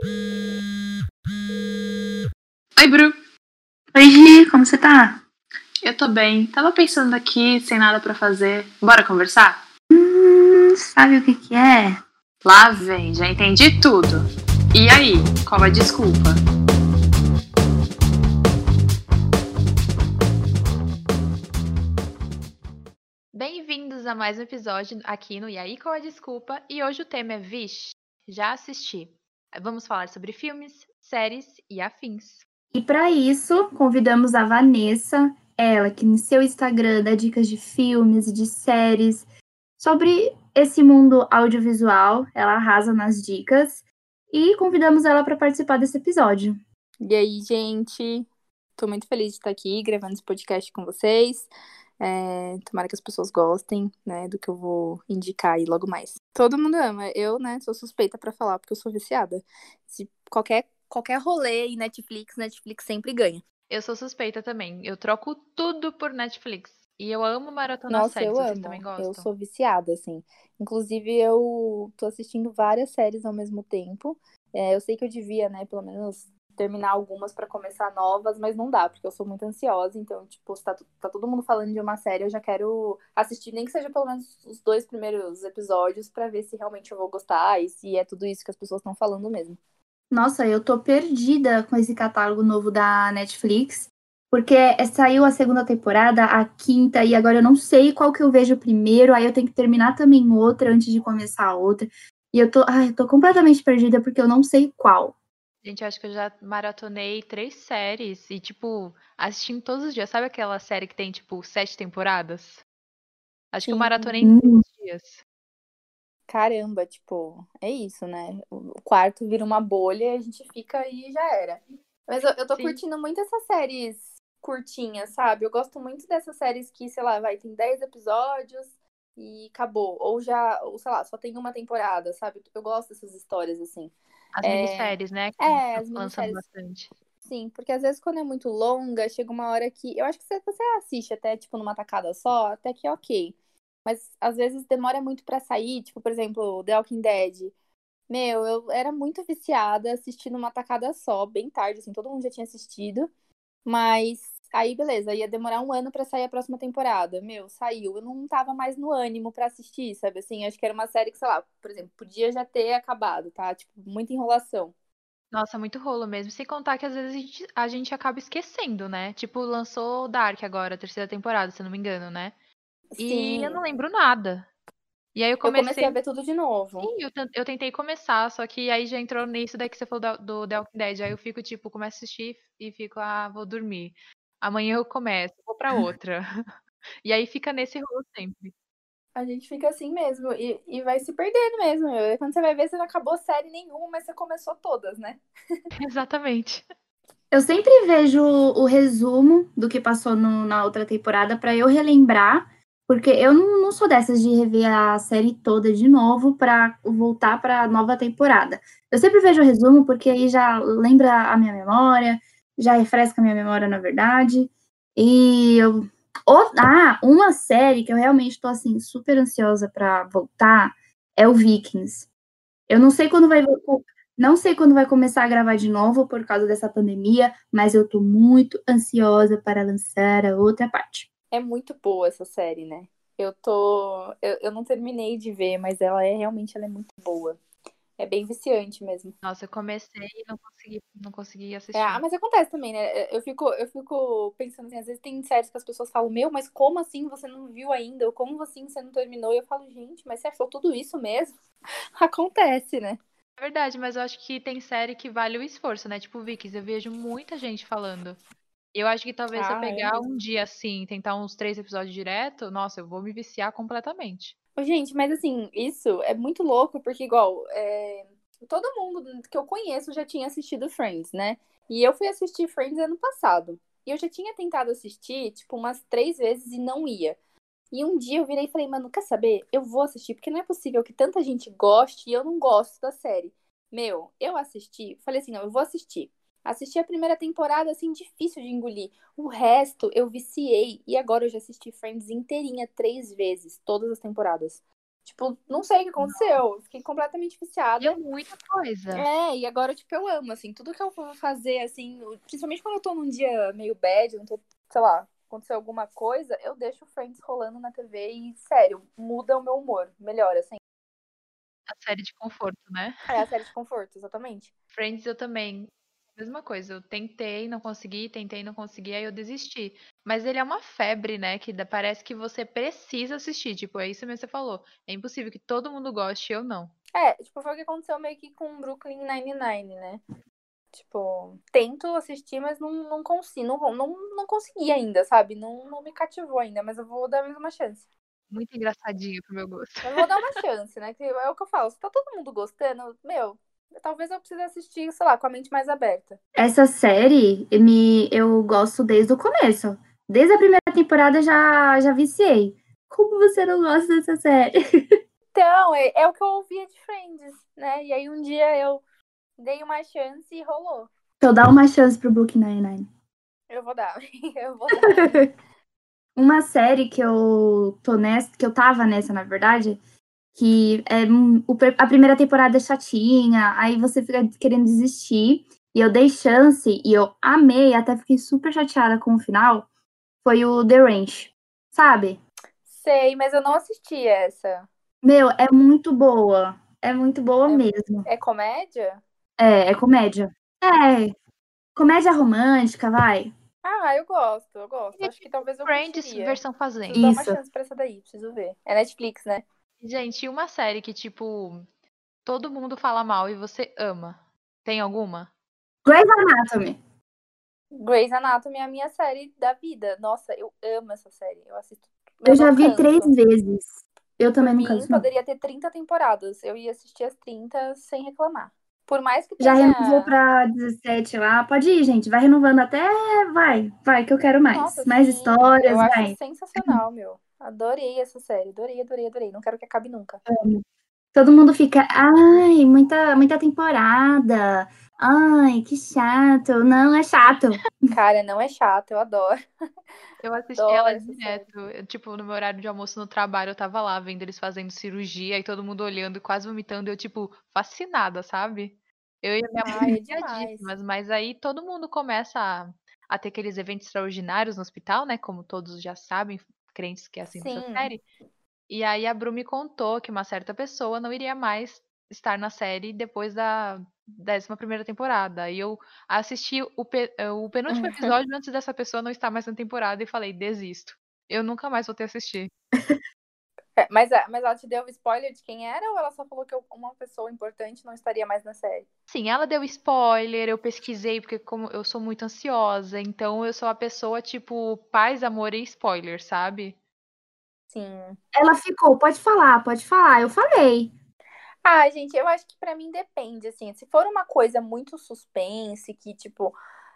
Oi, Bru. Oi, Gi, como você tá? Eu tô bem. Tava pensando aqui, sem nada pra fazer. Bora conversar? Hum, sabe o que que é? Lá vem, já entendi tudo. E aí, qual a desculpa? Bem-vindos a mais um episódio aqui no E aí, qual a desculpa? E hoje o tema é Vixe, já assisti. Vamos falar sobre filmes, séries e afins. E para isso, convidamos a Vanessa, ela que no seu Instagram dá dicas de filmes, de séries, sobre esse mundo audiovisual, ela arrasa nas dicas. E convidamos ela para participar desse episódio. E aí, gente? Tô muito feliz de estar aqui gravando esse podcast com vocês. É, tomara que as pessoas gostem, né, do que eu vou indicar aí logo mais. Todo mundo ama. Eu, né, sou suspeita para falar porque eu sou viciada. Se qualquer qualquer rolê em Netflix, Netflix sempre ganha. Eu sou suspeita também. Eu troco tudo por Netflix. E eu amo maratona Nossa, séries, eu vocês amo. também gostam? Eu sou viciada, assim. Inclusive, eu tô assistindo várias séries ao mesmo tempo. É, eu sei que eu devia, né, pelo menos terminar algumas pra começar novas, mas não dá, porque eu sou muito ansiosa. Então, tipo, se tá, tá todo mundo falando de uma série, eu já quero assistir, nem que seja pelo menos os dois primeiros episódios, pra ver se realmente eu vou gostar e se é tudo isso que as pessoas estão falando mesmo. Nossa, eu tô perdida com esse catálogo novo da Netflix, porque é- saiu a segunda temporada, a quinta, e agora eu não sei qual que eu vejo primeiro, aí eu tenho que terminar também outra antes de começar a outra. E eu tô, ai, eu tô completamente perdida porque eu não sei qual. Gente, eu acho que eu já maratonei três séries e, tipo, assistindo todos os dias. Sabe aquela série que tem, tipo, sete temporadas? Acho que eu Sim. maratonei em três dias. Caramba, tipo, é isso, né? O quarto vira uma bolha e a gente fica e já era. Mas eu, eu tô Sim. curtindo muito essas séries curtinhas, sabe? Eu gosto muito dessas séries que, sei lá, vai, tem 10 episódios e acabou. Ou já, ou sei lá, só tem uma temporada, sabe? Eu gosto dessas histórias assim. As É, minisséries, né? Que é, tão as minisséries. bastante. Sim, porque às vezes quando é muito longa, chega uma hora que. Eu acho que você assiste até, tipo, numa tacada só, até que é ok. Mas às vezes demora muito pra sair, tipo, por exemplo, The Walking Dead. Meu, eu era muito viciada assistindo uma tacada só, bem tarde, assim, todo mundo já tinha assistido. Mas aí, beleza, ia demorar um ano pra sair a próxima temporada. Meu, saiu. Eu não tava mais no ânimo pra assistir, sabe? Assim, acho que era uma série que, sei lá, por exemplo, podia já ter acabado, tá? Tipo, muita enrolação. Nossa, muito rolo mesmo. Sem contar que às vezes a gente, a gente acaba esquecendo, né? Tipo, lançou Dark agora, a terceira temporada, se não me engano, né? E eu não lembro nada. E aí eu Eu comecei comecei. a ver tudo de novo. Sim, eu, eu tentei começar, só que aí já entrou nisso daí que você falou da- do The Walking Dead. Aí eu fico, tipo, começo a assistir e fico, ah, vou dormir. Amanhã eu começo, vou pra outra. E aí fica nesse rolo sempre. A gente fica assim mesmo e, e vai se perdendo mesmo. Quando você vai ver, você não acabou série nenhuma, mas você começou todas, né? Exatamente. Eu sempre vejo o resumo do que passou no- na outra temporada pra eu relembrar, porque eu não, não sou dessas de rever a série toda de novo pra voltar pra nova temporada. Eu sempre vejo o resumo porque aí já lembra a minha memória, já refresca minha memória, na verdade. E eu. o- ah, uma série que eu realmente tô assim super ansiosa pra voltar é o Vikings. Eu não sei quando vai não sei quando vai começar a gravar de novo por causa dessa pandemia, mas eu tô muito ansiosa para lançar a outra parte. É muito boa essa série, né? Eu tô. Eu, eu não terminei de ver, mas ela é realmente ela é muito boa. É bem viciante mesmo. Nossa, eu comecei e não consegui, não consegui assistir. É, ah, mas acontece também, né? Eu fico, eu fico pensando assim, às vezes tem séries que as pessoas falam, meu, mas como assim você não viu ainda? Ou como assim você não terminou? E eu falo, gente, mas você achou tudo isso mesmo? Acontece, né? É verdade, mas eu acho que tem série que vale o esforço, né? Tipo Vikings, eu vejo muita gente falando. Eu acho que talvez se eu Ah, é pegar mesmo. um dia assim, tentar uns três episódios direto, nossa, eu vou me viciar completamente. Gente, mas assim, isso é muito louco, porque igual, é, todo mundo que eu conheço já tinha assistido Friends, né? E eu fui assistir Friends ano passado. E eu já tinha tentado assistir, tipo, umas três vezes e não ia. E um dia eu virei e falei, mano, quer saber? Eu vou assistir, porque não é possível que tanta gente goste e eu não gosto da série. Meu, eu assisti, falei assim, não, eu vou assistir. Assisti a primeira temporada, assim, difícil de engolir. O resto eu viciei. E agora eu já assisti Friends inteirinha três vezes, todas as temporadas. Tipo, não sei o que aconteceu. Eu Fiquei completamente viciada. E é muita coisa. É, e agora, tipo, eu amo, assim, tudo que eu vou fazer, assim, principalmente quando eu tô num dia meio bad, não tô, sei lá, aconteceu alguma coisa, eu deixo Friends rolando na TV e, sério, muda o meu humor, melhora, assim. A série de conforto, né? É a série de conforto, exatamente. Friends eu também. Mesma coisa, eu tentei, não consegui, tentei, não consegui, aí eu desisti. Mas ele é uma febre, né? Que parece que você precisa assistir. Tipo, é isso mesmo que você falou. É impossível que todo mundo goste, eu não. É, tipo, foi o que aconteceu meio que com Brooklyn Nine-Nine, né? Tipo, tento assistir, mas não, não consigo, não, não, não consegui ainda, sabe? Não, não me cativou ainda, mas eu vou dar mais uma chance. Muito engraçadinho pro meu gosto. Eu vou dar uma chance, né? Que é o que eu falo, se tá todo mundo gostando, meu, talvez eu precise assistir, sei lá, com a mente mais aberta. Essa série, me, eu gosto desde o começo. Desde a primeira temporada já, já viciei. Como você não gosta dessa série? Então, é, é o que eu ouvia de Friends, né? E aí um dia eu dei uma chance e rolou. Então dá uma chance pro Brooklyn Nine-Nine. Eu vou dar, eu vou dar. Uma série que eu tô nessa, que eu tava nessa, na verdade, que é a primeira temporada é chatinha, aí você fica querendo desistir. E eu dei chance e eu amei, até fiquei super chateada com o final. Foi o The Ranch, sabe? Sei, mas eu não assisti essa. Meu, é muito boa. É muito boa É- mesmo. É comédia? É, é comédia. É. Comédia romântica, vai. Ah, eu gosto, eu gosto. Acho que talvez eu Friends, versão fazenda. Preciso dar uma Isso. chance pra essa daí, preciso ver. É Netflix, né? Gente, e uma série que, tipo, todo mundo fala mal e você ama. Tem alguma? Grey's Anatomy. Grey's Anatomy é a minha série da vida. Nossa, eu amo essa série. Eu assisto. Eu já não vi canso. três vezes. Eu também Por não canso, poderia ter 30 temporadas. Eu ia assistir as 30 sem reclamar. Por mais que Já tenha... renovou pra 17 lá. Pode ir, gente. Vai renovando até. Vai, vai, que eu quero mais. Nossa, mais sim, histórias, Eu acho vai. sensacional, meu. Adorei essa série. Adorei, adorei, adorei. Não quero que acabe nunca. Todo mundo fica. Ai, muita, muita temporada. Ai, que chato. Não, é chato. Cara, não é chato, eu adoro. Eu assisti Adoro ela direto. Eu, tipo, no meu horário de almoço no trabalho, eu tava lá vendo eles fazendo cirurgia e todo mundo olhando e quase vomitando. e Eu, tipo, fascinada, sabe? Eu e a minha mãe é demais. viciadíssimas, mas aí todo mundo começa a, a ter aqueles eventos extraordinários no hospital, né? Como todos já sabem, crentes que assistem essa Sim. série. E aí a Bru me contou que uma certa pessoa não iria mais estar na série depois da 11 primeira temporada. E eu assisti o, pe- eh, o penúltimo episódio antes dessa pessoa não estar mais na temporada e falei, desisto. Eu nunca mais voltei a assistir. É, mas, mas ela te deu spoiler de quem era ou ela só falou que uma pessoa importante não estaria mais na série? Sim, ela deu spoiler, eu pesquisei, porque como eu sou muito ansiosa, então eu sou a pessoa, tipo, paz, amor e spoiler, sabe? Sim. Ela ficou. Pode falar, pode falar. Eu falei. Ah, gente, eu acho que pra mim depende, assim. Se for uma coisa muito suspense, que, tipo,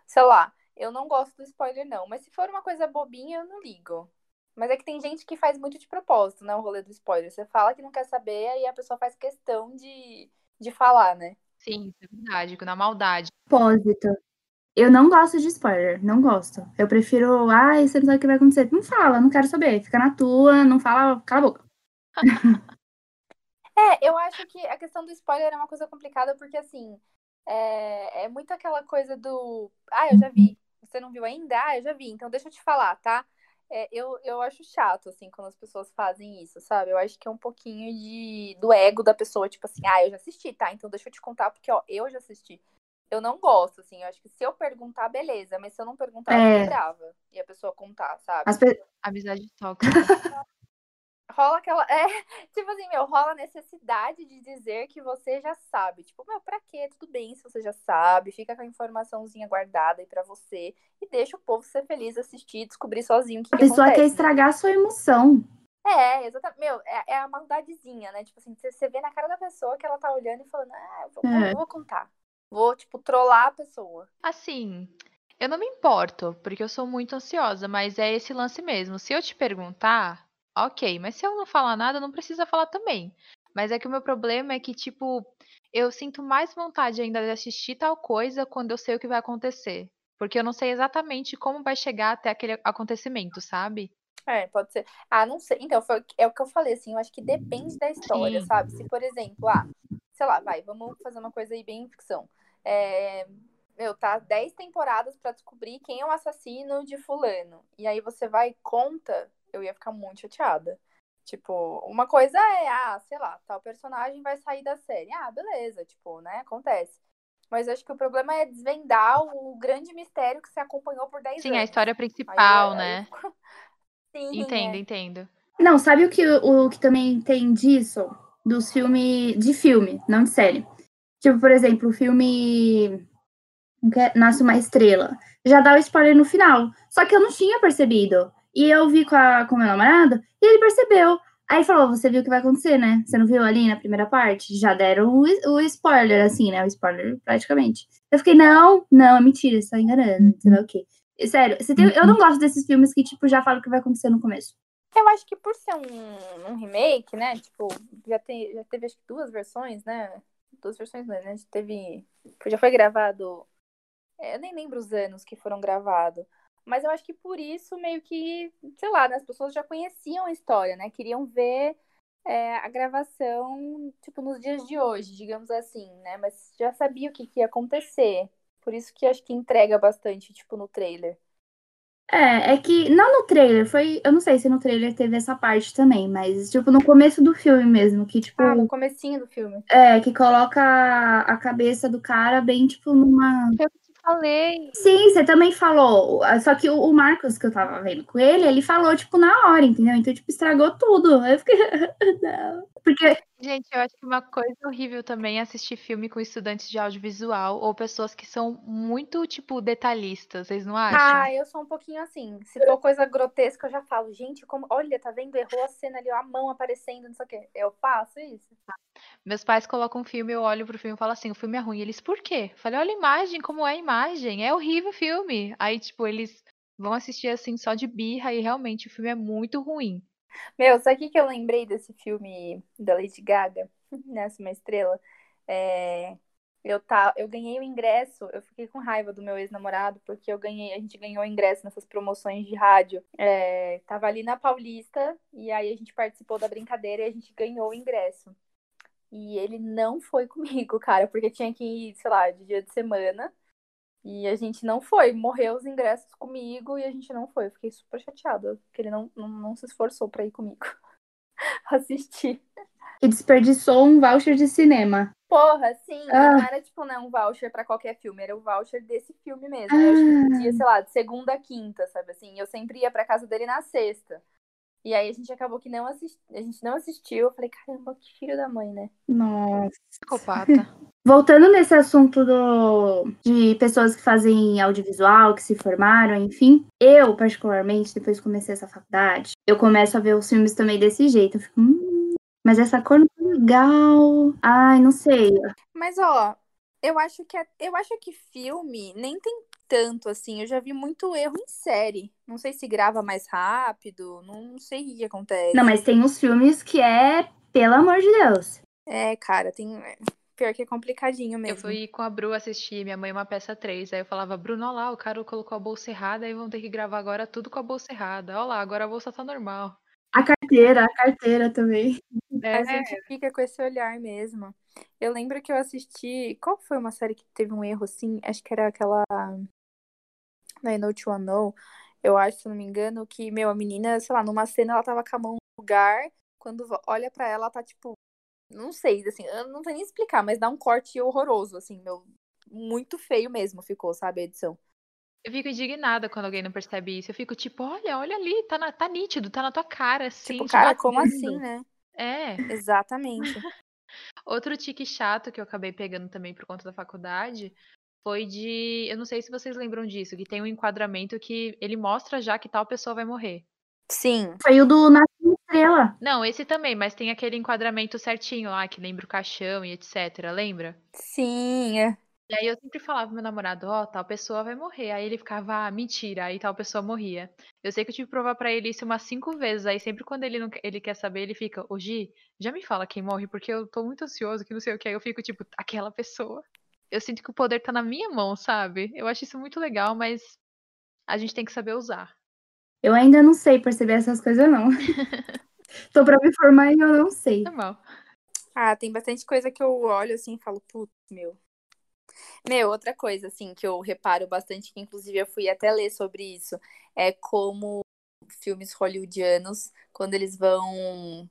sei lá, eu não gosto do spoiler, não. Mas se for uma coisa bobinha, eu não ligo. Mas é que tem gente que faz muito de propósito, né? O rolê do spoiler. Você fala que não quer saber, aí a pessoa faz questão de, de falar, né? Sim, isso é verdade, na maldade. Propósito. Eu não gosto de spoiler. Não gosto. Eu prefiro. Ai, você não sabe o que vai acontecer. Não fala, não quero saber. Fica na tua, não fala. Cala a boca. É, eu acho que a questão do spoiler é uma coisa complicada, porque assim, é, é muito aquela coisa do. Ah, eu já vi. Você não viu ainda? Ah, eu já vi. Então deixa eu te falar, tá? É, eu, eu acho chato, assim, quando as pessoas fazem isso, sabe? Eu acho que é um pouquinho de do ego da pessoa, tipo assim, ah, eu já assisti, tá? Então deixa eu te contar, porque, ó, eu já assisti. Eu não gosto, assim, eu acho que se eu perguntar, beleza, mas se eu não perguntar, eu É. fico brava. E a pessoa contar, sabe? Pe- Amizade tóxica. rola aquela. É, tipo assim, meu, rola a necessidade de dizer que você já sabe. Tipo, meu, pra quê? Tudo bem se você já sabe, fica com a informaçãozinha guardada aí pra você e deixa o povo ser feliz, assistir, descobrir sozinho o que, A que pessoa quer acontece. estragar a sua emoção. É, exatamente. Meu, é, é a maldadezinha, né? Tipo assim, você, você vê na cara da pessoa que ela tá olhando e falando, ah, eu vou, É. eu vou contar. Vou, tipo, trollar a pessoa. Assim, eu não me importo, porque eu sou muito ansiosa, mas é esse lance mesmo. Se eu te perguntar, ok, mas se eu não falar nada, não precisa falar também. Mas é que o meu problema é que, tipo, eu sinto mais vontade ainda de assistir tal coisa quando eu sei o que vai acontecer. Porque eu não sei exatamente como vai chegar até aquele acontecimento, sabe? É, pode ser. Ah, não sei. Então, foi, é o que eu falei, assim, eu acho que depende da história, Sim. sabe? Se, por exemplo, ah, sei lá, vai, vamos fazer uma coisa aí bem ficção. É, meu, tá 10 temporadas pra descobrir quem é o assassino de fulano. E aí você vai e conta, eu ia ficar muito chateada. Tipo, uma coisa é, ah, sei lá, tal personagem vai sair da série. Ah, beleza, tipo, né, acontece. Mas acho que o problema é desvendar o grande mistério que você acompanhou por 10 Sim, anos. a história Aí eu- principal, aí né? fico- Sim, Entendo, é. entendo. Não, sabe o que, o que também tem disso? Dos filmes. De filme, não de série. Tipo, por exemplo, o filme. é Nasce uma Estrela. Já dá o spoiler no final. Só que eu não tinha percebido. E eu vi com, a, com meu namorado e ele percebeu. Aí falou: Você viu o que vai acontecer, né? Você não viu ali na primeira parte? Já deram o, o spoiler, assim, né? O spoiler praticamente. Eu fiquei: Não, não, é mentira, você tá enganando. Sei lá o quê. Sério, você tem- eu não gosto desses filmes que, tipo, já falam o que vai acontecer no começo. Eu acho que por ser um, um remake, né? Tipo, já, tem, já teve acho que duas versões, né? Duas versões, não, né? Já teve. Já foi gravado. é, Eu nem lembro os anos que foram gravados. Mas eu acho que por isso, meio que, sei lá, né, as pessoas já conheciam a história, né? Queriam ver é, a gravação, tipo, nos dias de hoje, digamos assim, né? Mas já sabia o que, que ia acontecer. Por isso que acho que entrega bastante, tipo, no trailer. É, é que não no trailer, foi. Eu não sei se no trailer teve essa parte também, mas, tipo, no começo do filme mesmo, que, tipo, Ah, no comecinho do filme. é, que coloca a, a cabeça do cara bem, tipo, numa. Falei. Sim, você também falou. Só que o, Marcos, que eu tava vendo com ele, ele falou, tipo, na hora, entendeu? Então, tipo, estragou tudo. Eu fiquei. não. Porque Gente, eu acho que uma coisa horrível também é assistir filme com estudantes de audiovisual ou pessoas que são muito, tipo, detalhistas, vocês não acham? Ah, eu sou um pouquinho assim. Se for coisa grotesca, eu já falo, gente, como. Olha, tá vendo? Errou a cena ali, ó, a mão aparecendo, não sei o quê. Eu faço isso. Meus pais colocam um filme, eu olho pro filme e falo assim, o filme é ruim. Eles, por quê? Eu falei, olha a imagem, como é a imagem. É horrível o filme. Aí, tipo, eles vão assistir assim só de birra e realmente o filme é muito ruim. Meu, sabe o que que eu lembrei desse filme da Lady Gaga? Nessa uma estrela. É, Eu, tá, eu ganhei o ingresso, eu fiquei com raiva do meu ex-namorado, porque eu ganhei, a gente ganhou o ingresso nessas promoções de rádio. É, tava ali na Paulista, e aí a gente participou da brincadeira e a gente ganhou o ingresso. E ele não foi comigo, cara, porque tinha que ir, sei lá, de dia de semana. E a gente não foi. Morreu os ingressos comigo e a gente não foi. Eu fiquei super chateada, porque ele não, não, não se esforçou pra ir comigo assistir. E desperdiçou um voucher de cinema. Porra, sim, Ah. não era tipo, né, um voucher pra qualquer filme, era o voucher desse filme mesmo. Eu acho que podia, sei lá, de segunda a quinta, sabe assim? Eu sempre ia pra casa dele na sexta. E aí a gente acabou que não assisti... a gente não assistiu. Eu falei, caramba, que filho da mãe, né? Nossa. Psicopata. Voltando nesse assunto do, de pessoas que fazem audiovisual, que se formaram, enfim, eu, particularmente, depois que comecei essa faculdade, eu começo a ver os filmes também desse jeito. Eu fico, hum, mas essa cor não tá legal. Ai, não sei. Mas ó, eu acho que é- eu acho que filme nem tem tanto assim. Eu já vi muito erro em série. Não sei se grava mais rápido, não sei o que acontece. Não, mas tem uns filmes que é, pelo amor de Deus. É, cara, tem é, pior que é complicadinho Eu mesmo. fui com a Bru assistir Minha Mãe é uma Peça 3. Aí eu falava, Bruno, olha lá, o cara colocou a bolsa errada, aí vão ter que gravar agora tudo com a bolsa errada. Olha lá, agora a bolsa tá normal. A carteira, a carteira também. É, A gente fica com esse olhar mesmo. Eu lembro que eu assisti. Qual foi uma série que teve um erro assim? Acho que era aquela. Know What You Wanna Know. Eu acho, se não me engano, que, meu, a menina, sei lá, numa cena ela tava com a mão no lugar. Quando olha pra ela, ela tá tipo. Não sei, assim, eu não sei nem explicar, mas dá um corte horroroso, assim, meu. Muito feio mesmo ficou, sabe, a edição. Eu fico indignada quando alguém não percebe isso. Eu fico tipo, olha, olha ali, tá, na- tá nítido, tá na tua cara, assim. Tipo, cara, como batendo." assim, né? É. Exatamente. Outro tique chato que eu acabei pegando também por conta da faculdade foi de. Eu não sei se vocês lembram disso, que tem um enquadramento que ele mostra já que tal pessoa vai morrer. Sim. Foi o do Nasce uma Estrela. Não, esse também, mas tem aquele enquadramento certinho lá, que lembra o caixão e etc. Lembra? Sim, é. E aí eu sempre falava pro meu namorado, ó, tal pessoa vai morrer. Aí ele ficava, ah, mentira, aí tal pessoa morria. Eu sei que eu tive que provar pra ele isso umas cinco vezes. Aí sempre quando ele, não, quer- ele quer saber, ele fica, ô Gi, já me fala quem morre, porque eu tô muito ansioso, que não sei o que. Aí eu fico, tipo, aquela pessoa. Eu sinto que o poder tá na minha mão, sabe? Eu acho isso muito legal, mas a gente tem que saber usar. Eu ainda não sei perceber essas coisas, não. Tô pra me formar e eu não sei. Normal. Ah, tem bastante coisa que eu olho assim e falo, putz, meu. Meu, outra coisa, assim, que eu reparo bastante, que inclusive eu fui até ler sobre isso, é como filmes hollywoodianos, quando eles vão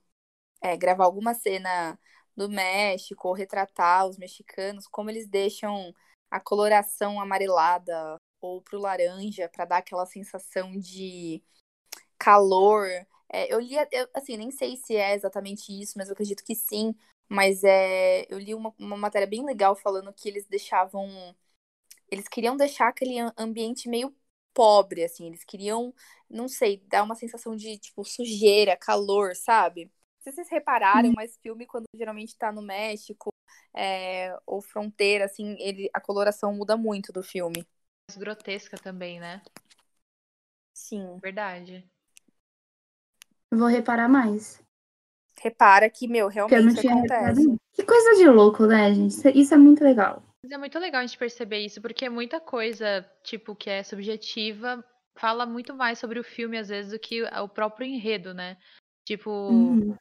é, gravar alguma cena do México retratar os mexicanos, como eles deixam a coloração amarelada ou pro laranja para dar aquela sensação de calor. É, eu li, eu, assim, nem sei se é exatamente isso, mas eu acredito que sim. Mas é, eu li uma, uma matéria bem legal falando que eles deixavam. Eles queriam deixar aquele ambiente meio pobre, assim. Eles queriam, não sei, dar uma sensação de, tipo, sujeira, calor, sabe? Não sei se vocês repararam, Uhum. mas filme, quando geralmente tá no México é, ou fronteira, assim, ele, a coloração muda muito do filme. Mais grotesca também, né? Sim. Verdade. Vou reparar mais. Repara que, meu, realmente acontece. Que coisa de louco, né, gente? Isso- Isso é muito legal. Mas é muito legal a gente perceber isso, porque muita coisa, tipo, que é subjetiva, fala muito mais sobre o filme, às vezes, do que o próprio enredo, né? Tipo, Uhum.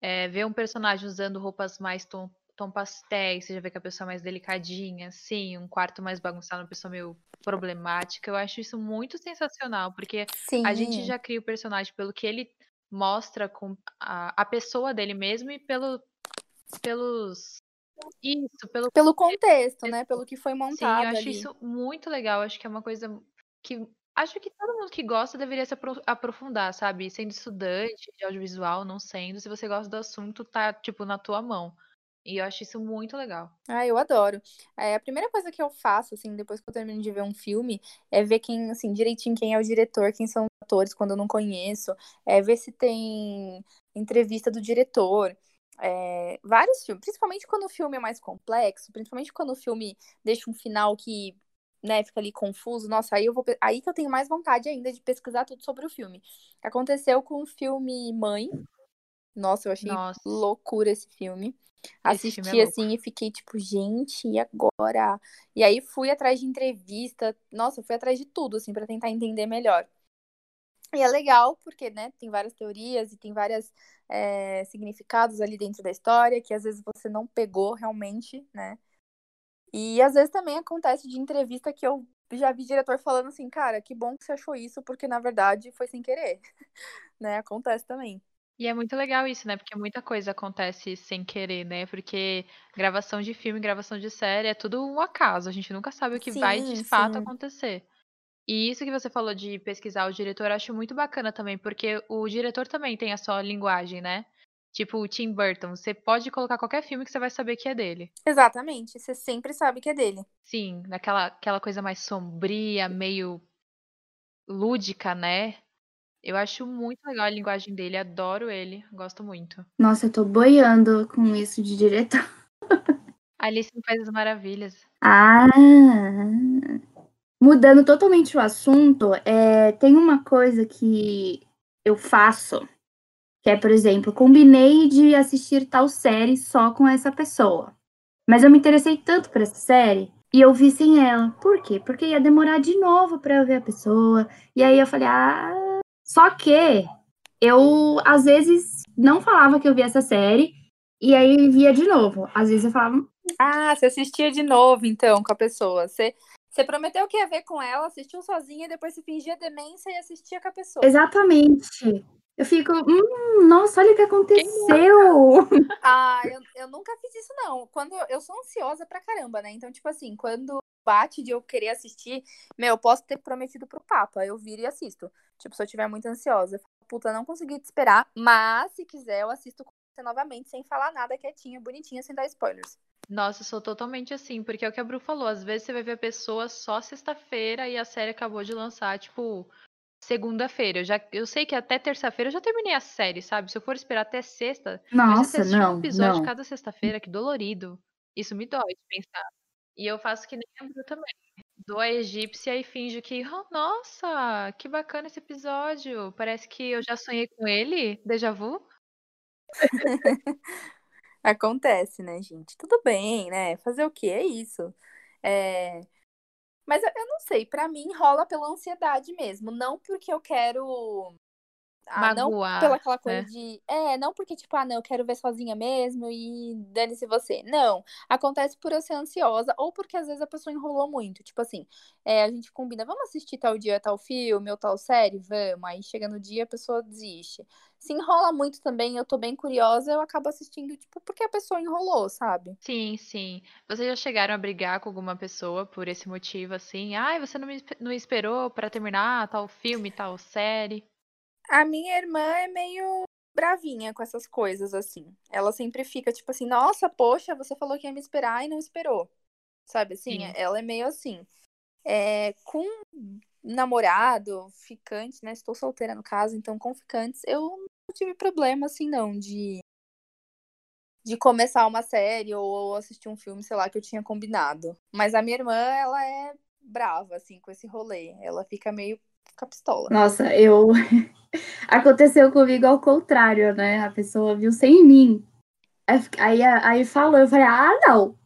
É, ver um personagem usando roupas mais tom, tom pastéis, você já vê que a pessoa é mais delicadinha, assim, um quarto mais bagunçado, uma pessoa meio problemática. Eu acho isso muito sensacional, porque Sim. a gente já cria o personagem pelo que ele mostra com a, a pessoa dele mesmo e pelo, pelos. Isso, pelo Pelo contexto, né? Pelo que foi Sim, montado eu acho ali. isso muito legal. Acho que é uma coisa que acho que todo mundo que gosta deveria se apro- aprofundar, sabe? Sendo estudante de audiovisual, não sendo, se você gosta do assunto, tá tipo na tua mão. E eu acho isso muito legal. Ah, eu adoro. É, a primeira coisa que eu faço, assim, depois que eu termino de ver um filme, é ver quem, assim, direitinho quem é o diretor, quem são os atores, quando eu não conheço. É ver se tem entrevista do diretor. É, vários filmes, principalmente quando o filme é mais complexo, principalmente quando o filme deixa um final que, né, fica ali confuso. Nossa, aí eu vou, aí que eu tenho mais vontade ainda de pesquisar tudo sobre o filme. Aconteceu com o filme Mãe. Nossa, eu achei Nossa, loucura esse filme. esse filme é Assisti assim e fiquei tipo, gente, e agora? E aí fui atrás de entrevista, nossa, fui atrás de tudo assim para tentar entender melhor. E é legal porque, né, tem várias teorias e tem vários significados ali dentro da história que às vezes você não pegou realmente, né? E às vezes também acontece de entrevista que eu já vi diretor falando assim, cara, que bom que você achou isso, porque na verdade foi sem querer, né? Acontece também. E é muito legal isso, né? Porque muita coisa acontece sem querer, né? Porque gravação de filme, gravação de série é tudo um acaso. A gente nunca sabe o que vai de Sim, fato sim. acontecer. E isso que você falou de pesquisar o diretor, eu acho muito bacana também, porque o diretor também tem a sua linguagem, né? Tipo o Tim Burton, você pode colocar qualquer filme que você vai saber que é dele. Exatamente, você sempre sabe que é dele. Sim, naquela aquela coisa mais sombria, meio lúdica, né? Eu acho muito legal a linguagem dele, adoro ele, gosto muito. Nossa, eu tô boiando com isso de diretor. Alice no País das Maravilhas. Ah! Mudando totalmente o assunto, é, tem uma coisa que eu faço, que é, por exemplo, combinei de assistir tal série só com essa pessoa. Mas eu me interessei tanto por essa série e eu vi sem ela. Por quê? Porque ia demorar de novo pra eu ver a pessoa. E aí eu falei, ah. Só que eu, às vezes, não falava que eu via essa série e aí via de novo. Às vezes eu falava, Ah, você assistia de novo, então, com a pessoa. Você, você prometeu que ia ver com ela, assistiu sozinha, e depois você fingia demência e assistia com a pessoa. Exatamente. Eu fico, hum, nossa, olha o que aconteceu. Ah, eu, eu nunca fiz isso, não. Quando eu, sou ansiosa pra caramba, né? Então, tipo assim, quando bate de eu querer assistir, meu, eu posso ter prometido pro Papa, eu viro e assisto. Tipo, se eu tiver muito ansiosa, eu falo, puta, não consegui te esperar, mas se quiser, eu assisto com você novamente, sem falar nada, quietinha, bonitinha, sem dar spoilers. Nossa, eu sou totalmente assim, porque é o que a Bru falou, às vezes você vai ver a pessoa só sexta-feira e a série acabou de lançar, tipo, segunda-feira. Eu já eu sei que até terça-feira eu já terminei a série, sabe? Se eu for esperar até sexta, Nossa, assistir um não, episódio não. cada sexta-feira, que dolorido. Isso me dói de pensar. E eu faço que nem a Bru também. Dou a egípcia e finjo que, "Oh, nossa, que bacana esse episódio. Parece que eu já sonhei com ele, déjà vu. Acontece, né, gente? Tudo bem, né? Fazer o quê? É isso. É... Mas eu, eu não sei, pra mim rola pela ansiedade mesmo. Não porque eu quero. Ah, não Magoar, pela aquela coisa né? de. É, não porque, tipo, ah, não, eu quero ver sozinha mesmo e dane-se você. Não. Acontece por eu ser ansiosa ou porque às vezes a pessoa enrolou muito. Tipo assim, é, a gente combina, vamos assistir tal dia tal filme ou tal série? Vamos. Aí chega no dia a pessoa desiste. Se enrola muito também, eu tô bem curiosa, eu acabo assistindo, tipo, porque a pessoa enrolou, sabe? Sim, sim. Vocês já chegaram a brigar com alguma pessoa por esse motivo, assim? Ai, você não me não esperou pra terminar tal filme, tal série? A minha irmã é meio bravinha com essas coisas, assim. Ela sempre fica, tipo assim, nossa, poxa, você falou que ia me esperar e não esperou. Sabe assim? Sim. Ela é meio assim. É, com namorado, ficante, né? Estou solteira no caso, então com ficantes, eu não tive problema, assim, não, de, de começar uma série ou assistir um filme, sei lá, que eu tinha combinado. Mas a minha irmã, ela é brava, assim, com esse rolê. Ela fica meio. Fica pistola. Nossa, eu. Aconteceu comigo ao contrário, né? A pessoa viu sem mim. Aí, aí falou, eu falei, ah, não.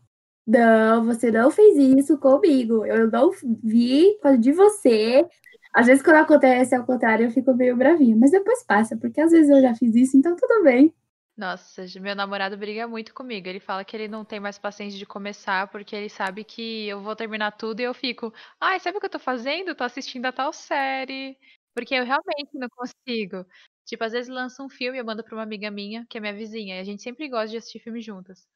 Não, você não fez isso comigo. Eu não vi de você. Às vezes, quando acontece ao contrário, eu fico meio bravinha. Mas depois passa, porque às vezes eu já fiz isso, então tudo bem. Nossa, meu namorado briga muito comigo. Ele fala que ele não tem mais paciência de começar porque ele sabe que eu vou terminar tudo e eu fico, ai, sabe o que eu tô fazendo? Tô assistindo a tal série. Porque eu realmente não consigo. Tipo, às vezes lança um filme, eu mando pra uma amiga minha, que é minha vizinha, e a gente sempre gosta de assistir filme juntas.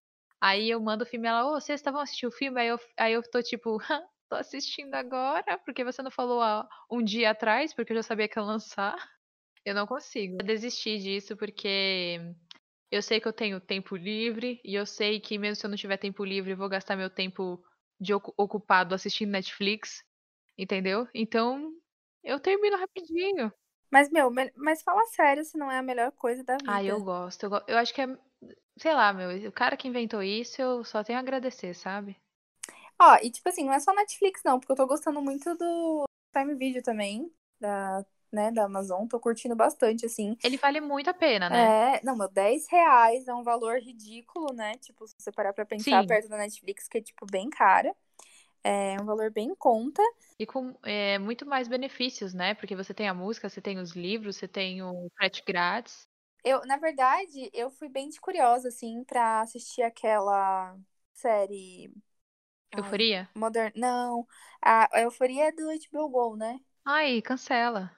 Aí eu mando o filme ela, ô, vocês estavam assistindo o filme? Aí eu, aí eu tô tipo, tô assistindo agora, porque você não falou há um dia atrás, porque eu já sabia que ia lançar. Eu não consigo. Eu desisti disso porque eu sei que eu tenho tempo livre e eu sei que mesmo se eu não tiver tempo livre, eu vou gastar meu tempo de ocu- ocupado assistindo Netflix, entendeu? Então, eu termino rapidinho. Mas, meu, me- mas fala sério se não é a melhor coisa da vida. Ah, eu gosto. Eu, go- eu acho que é, sei lá, meu, o cara que inventou isso, eu só tenho a agradecer, sabe? Ó, e tipo assim, não é só Netflix, não, porque eu tô gostando muito do Prime Video também, da, né, da Amazon. Tô curtindo bastante, assim. Ele vale muito a pena, né? É, não, meu, 10 reais é um valor ridículo, né? Tipo, se você parar pra pensar Sim. perto da Netflix, que é, tipo, bem cara. É um valor bem em conta. E com é, muito mais benefícios, né? Porque você tem a música, você tem os livros, você tem o frete grátis. Eu, na verdade, eu fui bem de curiosa, assim, pra assistir aquela série. Ai, Euforia? Modern. Não, a, a Euforia é do HBO Go, né? Ai, cancela.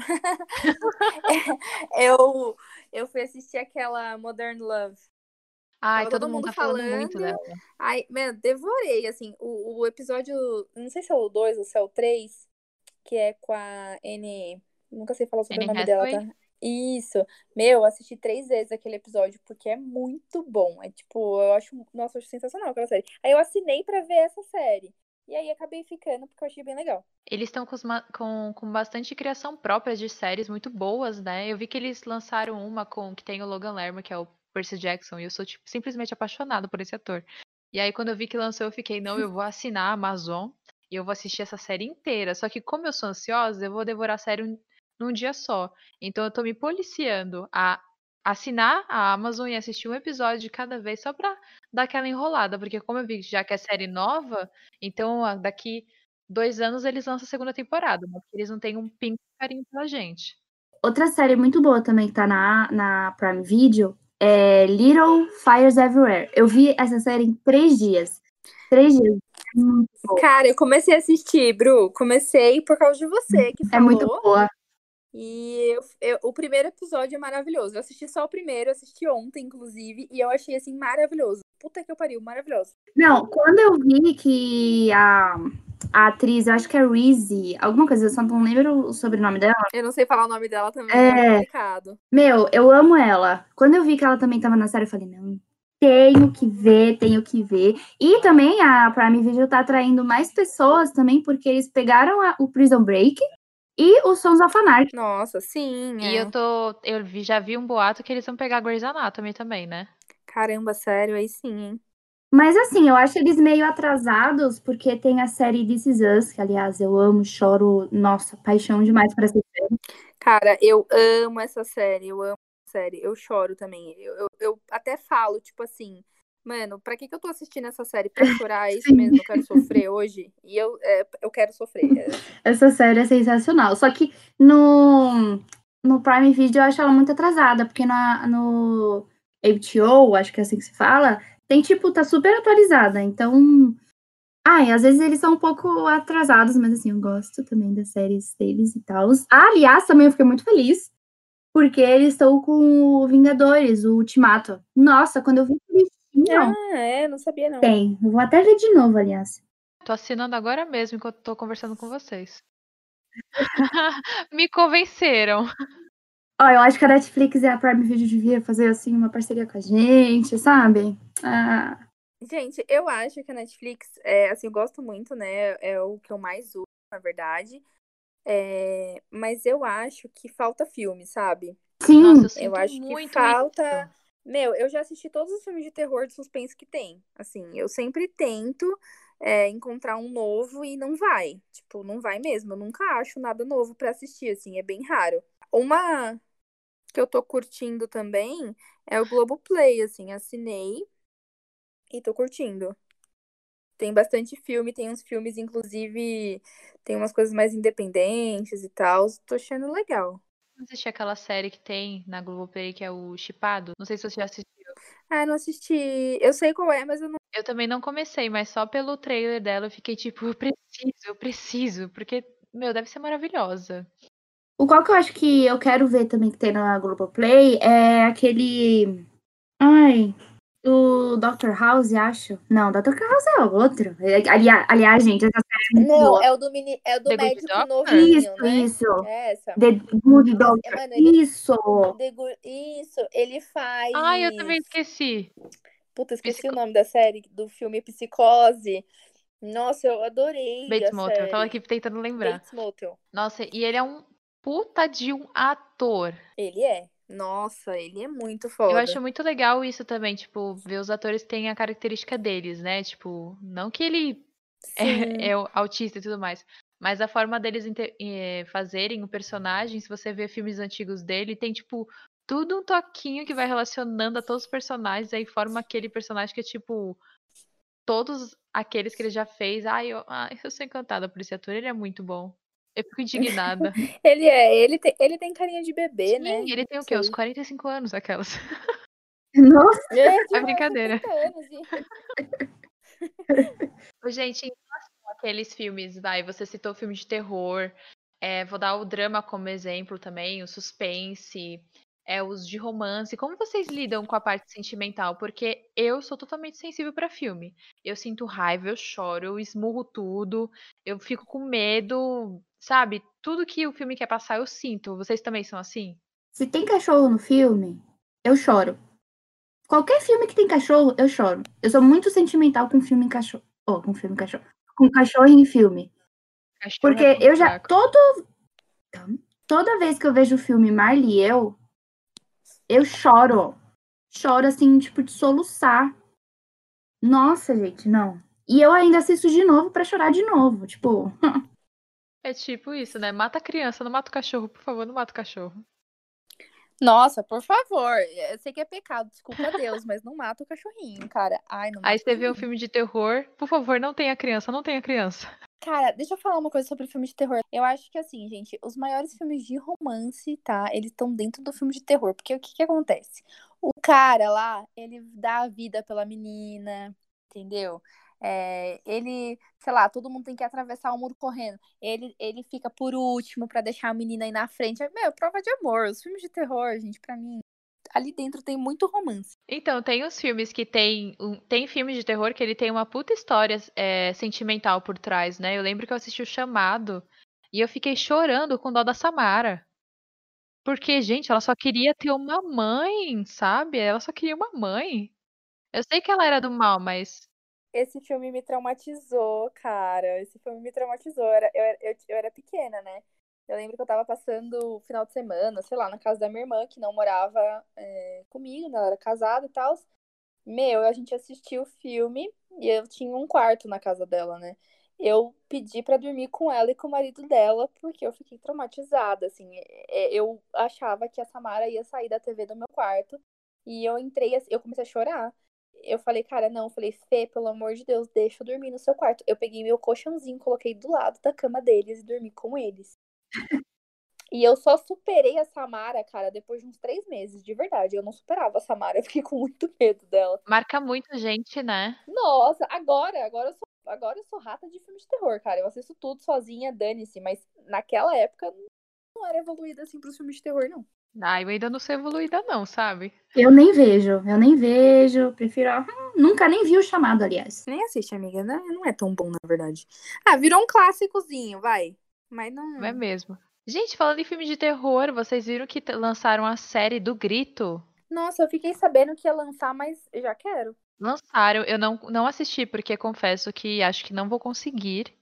Eu, eu fui assistir aquela Modern Love. Ai, todo, todo mundo tá falando muito falando. dela. Ai, meu, devorei, assim, o, o episódio, não sei se é o 2 ou se é o 3, que é com a N, nunca sei falar sobre Anne o nome dela, tá? Isso, meu, eu assisti três vezes aquele episódio, porque é muito bom, é tipo, eu acho, nossa, eu acho sensacional aquela série. Aí eu assinei pra ver essa série, e aí acabei ficando, porque eu achei bem legal. Eles estão com, com, com bastante criação própria de séries muito boas, né? Eu vi que eles lançaram uma com que tem o Logan Lerman, que é o Percy Jackson, e eu sou tipo, simplesmente apaixonada por esse ator. E aí, quando eu vi que lançou, eu fiquei, não, eu vou assinar a Amazon e eu vou assistir essa série inteira. Só que, como eu sou ansiosa, eu vou devorar a série um- num dia só. Então, eu tô me policiando a assinar a Amazon e assistir um episódio de cada vez só pra dar aquela enrolada. Porque, como eu vi já que é série nova, então ah, daqui dois anos eles lançam a segunda temporada, mas eles não têm um pingo de carinho pela gente. Outra série muito boa também que tá na, na Prime Video é Little Fires Everywhere. Eu vi essa série em três dias. Três dias. É. Cara, eu comecei a assistir, Bru, comecei por causa de você que É falou. muito boa. E eu- eu- o primeiro episódio é maravilhoso. Eu assisti só o primeiro, assisti ontem, inclusive, e eu achei assim maravilhoso. Puta que eu pariu, maravilhoso. Não, quando eu vi que a, a atriz, eu acho que é Reese, alguma coisa, eu só não lembro o sobrenome dela. Eu não sei falar o nome dela também, É. é complicado. Meu, eu amo ela. Quando eu vi que ela também tava na série, eu falei, não, tenho que ver, tenho que ver. E também a Prime Video tá atraindo mais pessoas também, porque eles pegaram a- o Prison Break e o Sons of Anarchy. Nossa, sim. E é. eu tô. Eu vi- já vi um boato que eles vão pegar Grey's Anatomy também, né? Caramba, sério, aí sim, hein? Mas assim, eu acho eles meio atrasados, porque tem a série This Is Us, que aliás eu amo, choro, nossa, paixão demais por essa série. Cara, eu amo essa série, eu amo essa série. Eu choro também. Eu, eu, eu até falo, tipo assim, Mano, pra que, que eu tô assistindo essa série? Pra chorar, é isso mesmo, eu quero sofrer hoje. E eu, é, eu quero sofrer. é. Essa série é sensacional. Só que no, no Prime Video eu acho ela muito atrasada, porque na, no HBO, acho que é assim que se fala, tem tipo, tá super atualizada. Então. Ai, às vezes eles são um pouco atrasados, mas assim, eu gosto também das séries deles e tal. Ah, aliás, também eu fiquei muito feliz, porque eles estão com o Vingadores, o Ultimato. Nossa, quando eu vi que eles tinham. Ah, é, não sabia não. Tem. Eu vou até ver de novo, aliás. Tô assinando agora mesmo enquanto tô conversando com vocês. Me convenceram. Ó, eu acho que a Netflix e a Prime Video devia fazer assim uma parceria com a gente, sabe? Ah, Gente, eu acho que a Netflix, é, assim, eu gosto muito, né? É o que eu mais uso, na verdade. É, mas eu acho que falta filme, sabe? sim, Nossa, eu Eu acho que muito falta. isso. Meu, eu já assisti todos os filmes de terror de suspense que tem. Assim, eu sempre tento é, encontrar um novo e não vai. Tipo, não vai mesmo. Eu nunca acho nada novo pra assistir, assim, é bem raro. Uma que eu tô curtindo também é o Globoplay, assim, assinei e tô curtindo. Tem bastante filme, tem uns filmes, inclusive, tem umas coisas mais independentes e tal. Tô achando legal. Assisti aquela série que tem na Globoplay que é o Chipado. Não sei se você já assistiu. Ah, não assisti. Eu sei qual é, mas eu não. Eu também não comecei, mas só pelo trailer dela eu fiquei tipo, eu preciso, eu preciso, porque, meu, deve ser maravilhosa. O qual que eu acho que eu quero ver também que tem na Globoplay é aquele. Ai. O Dr. House, acho. Não, Dr. House é outro. É, Ali- aliás, gente, essa série é muito Não, boa. é o do, meni... é o do The médico novinho, Isso, né? isso. É essa. The Good Doctor. Mano, ele- Isso. The Good- Isso, ele faz. Ai, eu também esqueci. Puta, esqueci Psico- o nome da série, do filme Psicose. Nossa, eu adorei Bates Motel, eu tava aqui tentando lembrar. Bates Motel. Nossa, e ele é um puta de um ator. Ele é. Nossa, ele é muito foda. Eu acho muito legal isso também, tipo, ver os atores que têm a característica deles, né? Tipo, não que ele é, é autista e tudo mais, mas a forma deles eh, fazerem o personagem, se você vê filmes antigos dele, tem, tipo, tudo um toquinho que vai relacionando a todos os personagens, aí forma aquele personagem que é, tipo, todos aqueles que ele já fez. Ai, eu, ai, eu sou encantada por esse ator, ele é muito bom. Eu fico indignada. Ele é, ele tem, ele tem carinha de bebê, Sim, né? ele tem o quê? Uns Sei. 45 anos, aquelas. Nossa, É, tipo, brincadeira. 60 anos, Gente, em relação àqueles filmes, vai, você citou filme de terror, é, vou dar o drama como exemplo também, o suspense, é, os de romance. Como vocês lidam com a parte sentimental? Porque eu sou totalmente sensível para filme. Eu sinto raiva, eu choro, eu esmurro tudo, eu fico com medo, sabe? Tudo que o filme quer passar, eu sinto. Vocês também são assim? se tem cachorro no filme, eu choro. Qualquer filme que tem cachorro, eu choro. Eu sou muito sentimental com filme em cachorro. Oh, com filme em cachorro. Com cachorro em filme. Cachorro é Porque ponto eu já. Todo. Toda vez que eu vejo o filme Marley e eu, eu choro. Choro assim, tipo, de soluçar. Nossa, gente, não. E eu ainda assisto de novo pra chorar de novo. Tipo, É tipo isso, né? Mata a criança, não mata o cachorro, por favor, não mata o cachorro. Nossa, por favor. Eu sei que é pecado, desculpa a Deus, mas não mata o cachorrinho, cara. Ai, não Aí você vê um filme de terror, por favor, não tenha criança, não tenha criança. Cara, deixa eu falar uma coisa sobre filme de terror. Eu acho que assim, gente, os maiores filmes de romance, tá? Eles estão dentro do filme de terror. Porque o que que acontece? O cara lá, ele dá a vida pela menina, entendeu? É, ele, sei lá, todo mundo tem que atravessar o muro correndo. Ele, ele fica por último pra deixar a menina aí na frente. Meu, prova de amor. Os filmes de terror, gente, pra mim, ali dentro tem muito romance. Então, tem os filmes que tem. um- tem filmes de terror que ele tem uma puta história é, sentimental por trás, né? Eu lembro que eu assisti o chamado e eu fiquei chorando com dó da Samara. Porque, gente, ela só queria ter uma mãe, sabe? Ela só queria uma mãe. Eu sei que ela era do mal, mas. Esse filme me traumatizou, cara. Esse filme me traumatizou. Eu era, eu, eu, eu era pequena, né? Eu lembro que eu tava passando o final de semana, sei lá, na casa da minha irmã, que não morava é, comigo, né? Ela era casada e tal. Meu, a gente assistiu o filme e eu tinha um quarto na casa dela, né? Eu pedi pra dormir com ela e com o marido dela, porque eu fiquei traumatizada, assim. É, Eu achava que a Samara ia sair da TV do meu quarto. E eu entrei, assim, eu comecei a chorar. Eu falei, cara, não. Eu falei, Fê, pelo amor de Deus, deixa eu dormir no seu quarto. Eu peguei meu colchãozinho, coloquei do lado da cama deles e dormi com eles. E eu só superei a Samara, cara, depois de uns três meses, de verdade. Eu não superava a Samara, eu fiquei com muito medo dela. Marca muito gente, né? Nossa, agora, agora eu sou, agora eu sou rata de filme de terror, cara. Eu assisto tudo sozinha, dane-se. Mas naquela época não era evoluída assim pros filmes de terror, não. Ah, eu ainda não sou evoluída, não, sabe? Eu nem vejo, eu nem vejo. Prefiro. hum, Nunca nem vi o chamado, aliás. Nem assiste, amiga, né? Não é tão bom, na verdade. Ah, virou um clássicozinho, vai. Mas não. Não é mesmo. Gente, falando em filme de terror, vocês viram que lançaram a série do Grito? Nossa, eu fiquei sabendo que ia lançar, mas eu já quero. Lançaram, eu não, não assisti, porque confesso que acho que não vou conseguir.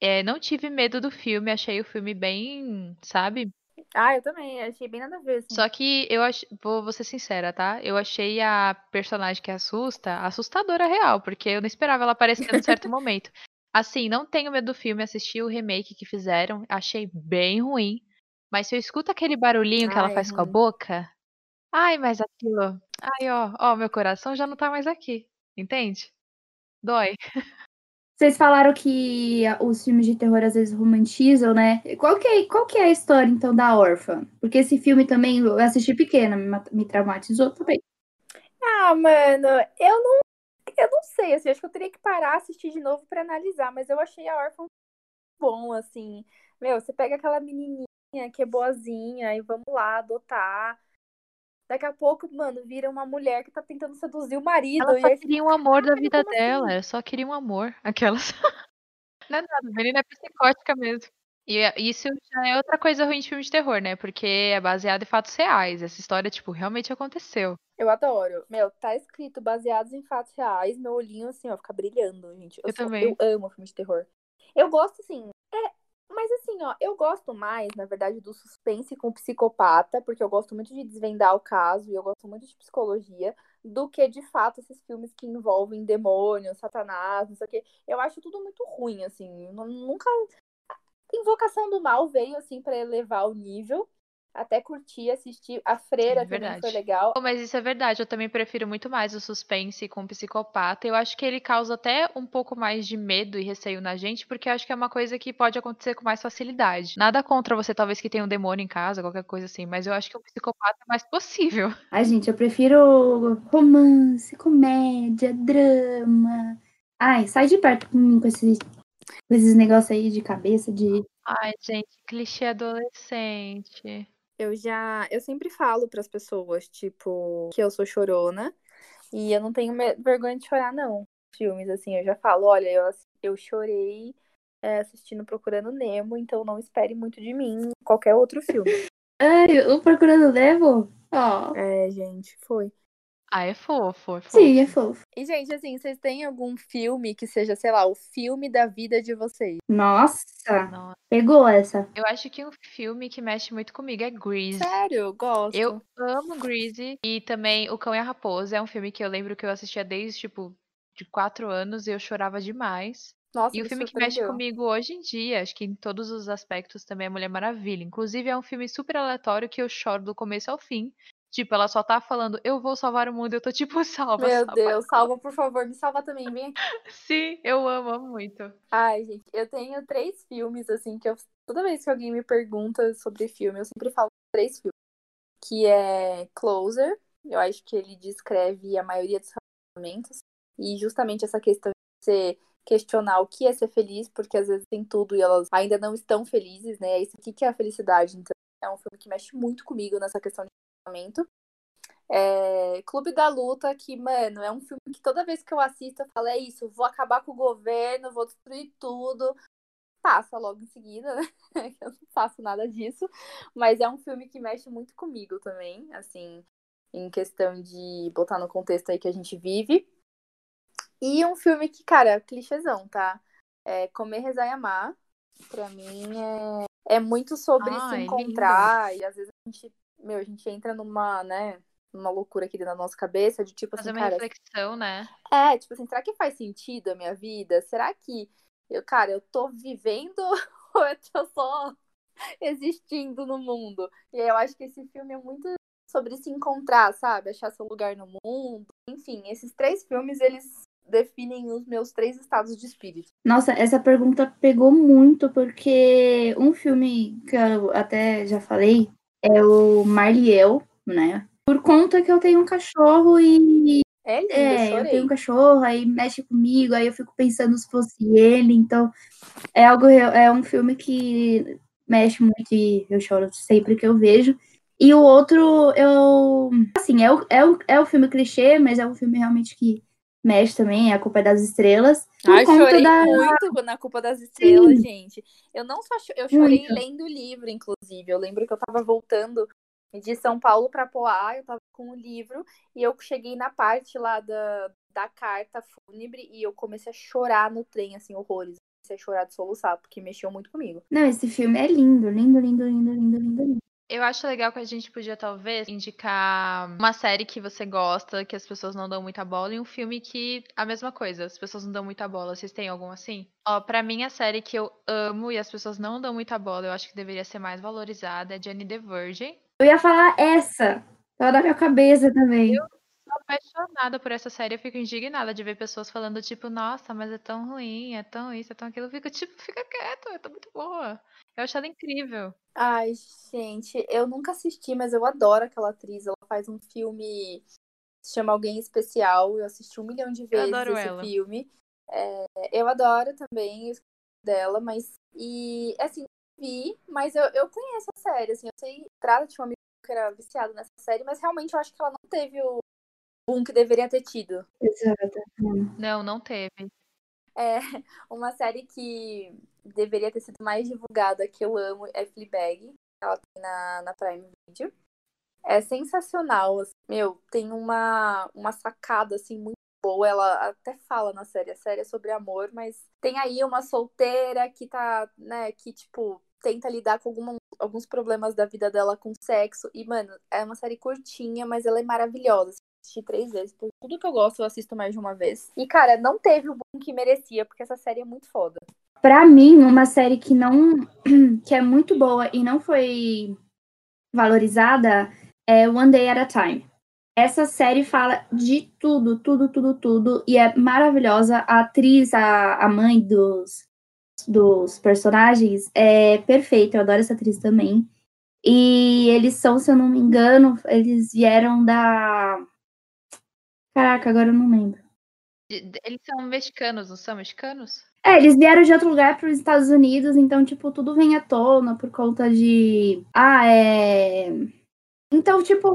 É, não tive medo do filme, achei o filme bem, sabe? Ah, eu também, achei bem nada a ver. Assim. Só que eu ach... vou, vou ser sincera, tá? Eu achei a personagem que assusta assustadora real, porque eu não esperava ela aparecer num certo momento. Assim, não tenho medo do filme, assisti o remake que fizeram, achei bem ruim. Mas se eu escuto aquele barulhinho que ela faz com a ruim. boca, ai, mas aquilo, ai, ó, ó, meu coração já não tá mais aqui, entende? Dói. Vocês falaram que os filmes de terror às vezes romantizam, né? Qual que é, qual que é a história, então, da órfã? Porque esse filme também, eu assisti pequena, me, me traumatizou também. Ah, mano, eu não. Eu não sei, assim, acho que eu teria que parar, assistir de novo pra analisar, mas eu achei a órfã bom, assim. Meu, você pega aquela menininha que é boazinha e vamos lá adotar. Daqui a pouco, mano, vira uma mulher que tá tentando seduzir o marido. Ela e só você queria um amor da "Caralho, vida assim?" dela, ela só queria um amor. Aquelas. Não é nada, a menina é psicótica mesmo. E é- isso já é outra coisa ruim de filme de terror, né? Porque é baseado em fatos reais. Essa história, tipo, realmente aconteceu. Eu adoro. Meu, tá escrito baseados em fatos reais. Meu olhinho, assim, ó, fica brilhando, gente. Eu sou- também. Eu amo filme de terror. Eu gosto, assim. É, mas assim, ó, eu gosto mais, na verdade, do suspense com psicopata, porque eu gosto muito de desvendar o caso e eu gosto muito de psicologia, do que de fato esses filmes que envolvem demônios, satanás, não sei o quê. Eu acho tudo muito ruim, assim. Eu nu- Nunca. Invocação do Mal veio, assim, pra elevar o nível. Até curti assistir. A Freira Sim, também foi legal. Pô, Mas isso é verdade, eu também prefiro muito mais o suspense com o psicopata. Eu acho que ele causa até um pouco mais de medo e receio na gente, porque eu acho que é uma coisa que pode acontecer com mais facilidade. Nada contra você, talvez, que tenha um demônio em casa, qualquer coisa assim, mas eu acho que o psicopata é mais possível. Ai, gente, eu prefiro romance, comédia, drama. Ai, sai de perto com com esses negócios aí de cabeça, de. Ai, gente, clichê adolescente. Eu já. Eu sempre falo pras pessoas, tipo, que eu sou chorona. E eu não tenho vergonha de chorar, não. Filmes, assim, eu já falo, olha, eu, eu chorei é, assistindo Procurando Nemo, então não espere muito de mim em qualquer outro filme. Ai, o Procurando Nemo? Ó. É, gente, foi. Ah, é fofo, é fofo. Sim, é fofo. E, gente, assim, vocês têm algum filme que seja, sei lá, o filme da vida de vocês? Nossa, Nossa, pegou essa. Eu acho que um filme que mexe muito comigo é Grease. Sério, gosto. Eu amo Grease e também O Cão e a Raposa. É um filme que eu lembro que eu assistia desde, tipo, de quatro anos e eu chorava demais. Nossa, E o me filme que mexe comigo hoje em dia, acho que em todos os aspectos também é Mulher Maravilha. Inclusive é um filme super aleatório que eu choro do começo ao fim. Tipo, ela só tá falando, eu vou salvar o mundo, eu tô tipo, salva, Meu salva. Deus, salva, por favor, me salva também, vem aqui. Sim, eu amo, amo muito. Ai, gente, eu tenho três filmes, assim, que eu. Toda vez que alguém me pergunta sobre filme, eu sempre falo três filmes. Que é Closer. Eu acho que ele descreve a maioria dos relacionamentos. E justamente essa questão de você questionar o que é ser feliz, porque às vezes tem tudo e elas ainda não estão felizes, né? Isso aqui que é a felicidade. Então, é um filme que mexe muito comigo nessa questão de É, Clube da Luta, que, mano, é um filme que toda vez que eu assisto eu falo, é isso, vou acabar com o governo, vou destruir tudo. Passa logo em seguida, né? Eu não faço nada disso. Mas é um filme que mexe muito comigo também, assim, em questão de botar no contexto aí que a gente vive. E um filme que, cara, clichêzão, tá? É Comer, Rezar e Amar. Pra mim é, é muito sobre Ai, se encontrar. E às vezes a gente, meu, a gente entra numa, né, numa loucura aqui dentro da nossa cabeça, de tipo Fazer assim, uma cara, reflexão, né? é, tipo assim, será que faz sentido a minha vida? Será que eu, cara, eu tô vivendo ou eu tô só existindo no mundo? E aí eu acho que esse filme é muito sobre se encontrar, sabe? Achar seu lugar no mundo. Enfim, esses três filmes, eles definem os meus três estados de espírito. Nossa, essa pergunta pegou muito, porque um filme que eu até já falei é o Marliel, né? Por conta que eu tenho um cachorro e. É lindo, É, eu tenho um cachorro, aí mexe comigo, aí eu fico pensando se fosse ele, então é algo, é um filme que mexe muito e eu choro sempre que eu vejo. E o outro, eu. Assim, é o, é o, é o filme clichê, mas é um filme realmente que mexe também, é A Culpa é das Estrelas. Ai, chorei da. muito na Culpa das Estrelas, gente. Eu não só cho- eu chorei Muito. lendo o livro, inclusive. Eu lembro que eu tava voltando de São Paulo pra Poá, eu tava com o livro e eu cheguei na parte lá da, da carta fúnebre e eu comecei a chorar no trem, assim, horrores. Comecei a chorar de soluçar, porque mexeu muito comigo. Não, esse filme é lindo, lindo, lindo, lindo, lindo, lindo, lindo. Eu acho legal que a gente podia, talvez, indicar uma série que você gosta, que as pessoas não dão muita bola, e um filme que a mesma coisa, as pessoas não dão muita bola. Vocês têm algum assim? Ó, pra mim, a série que eu amo e as pessoas não dão muita bola, eu acho que deveria ser mais valorizada, é Jane the Virgin. Eu ia falar essa, tava na minha cabeça também. Tô apaixonada por essa série, eu fico indignada de ver pessoas falando, tipo, nossa, mas é tão ruim, é tão isso, é tão aquilo. Eu fico, tipo, fica quieto, é tão muito boa. Eu acho ela incrível. Ai, gente, eu nunca assisti, mas eu adoro aquela atriz. Ela faz um filme se chama Alguém Especial. Eu assisti um milhão de vezes esse ela. filme. É, eu adoro também o dela, mas e assim, vi, mas eu, eu conheço a série, assim, eu sei, trata de um amigo que era viciado nessa série, mas realmente eu acho que ela não teve o boom que deveria ter tido. Exato. Não, não teve. É, uma série que deveria ter sido mais divulgada, que eu amo, é Fleabag. Ela tem na, na Prime Video. É sensacional. assim. Meu, tem uma, uma sacada, assim, muito boa. Ela até fala na série. A série é sobre amor, mas tem aí uma solteira que tá, né, que, tipo, tenta lidar com alguma, alguns problemas da vida dela com sexo. E, mano, é uma série curtinha, mas ela é maravilhosa. Assisti três vezes. Por tudo que eu gosto, eu assisto mais de uma vez. E, cara, não teve o boom que merecia, porque essa série é muito foda. Pra mim, uma série que não que é muito boa e não foi valorizada é One Day at a Time. Essa série fala de tudo, tudo, tudo, tudo e é maravilhosa. A atriz, a, a mãe dos, dos personagens é perfeita. Eu adoro essa atriz também. E eles são, se eu não me engano, eles vieram da Caraca, agora eu não lembro. Eles são mexicanos, não são mexicanos? É, eles vieram de outro lugar para os Estados Unidos, então, tipo, tudo vem à tona por conta de. Ah, é. Então, tipo,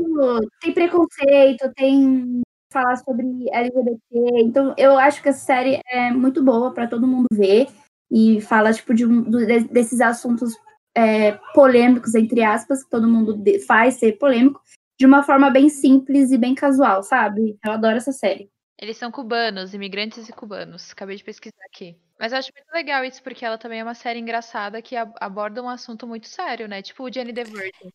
tem preconceito, tem falar sobre LGBT. Então, eu acho que essa série é muito boa para todo mundo ver e fala, tipo, de um, de- desses assuntos é, polêmicos, entre aspas, que todo mundo de- faz ser polêmico, de uma forma bem simples e bem casual, sabe? Eu adoro essa série. Eles são cubanos, imigrantes e cubanos. Acabei de pesquisar aqui. Mas eu acho muito legal isso, porque ela também é uma série engraçada que ab- aborda um assunto muito sério, né? Tipo o Jenny the Virgin.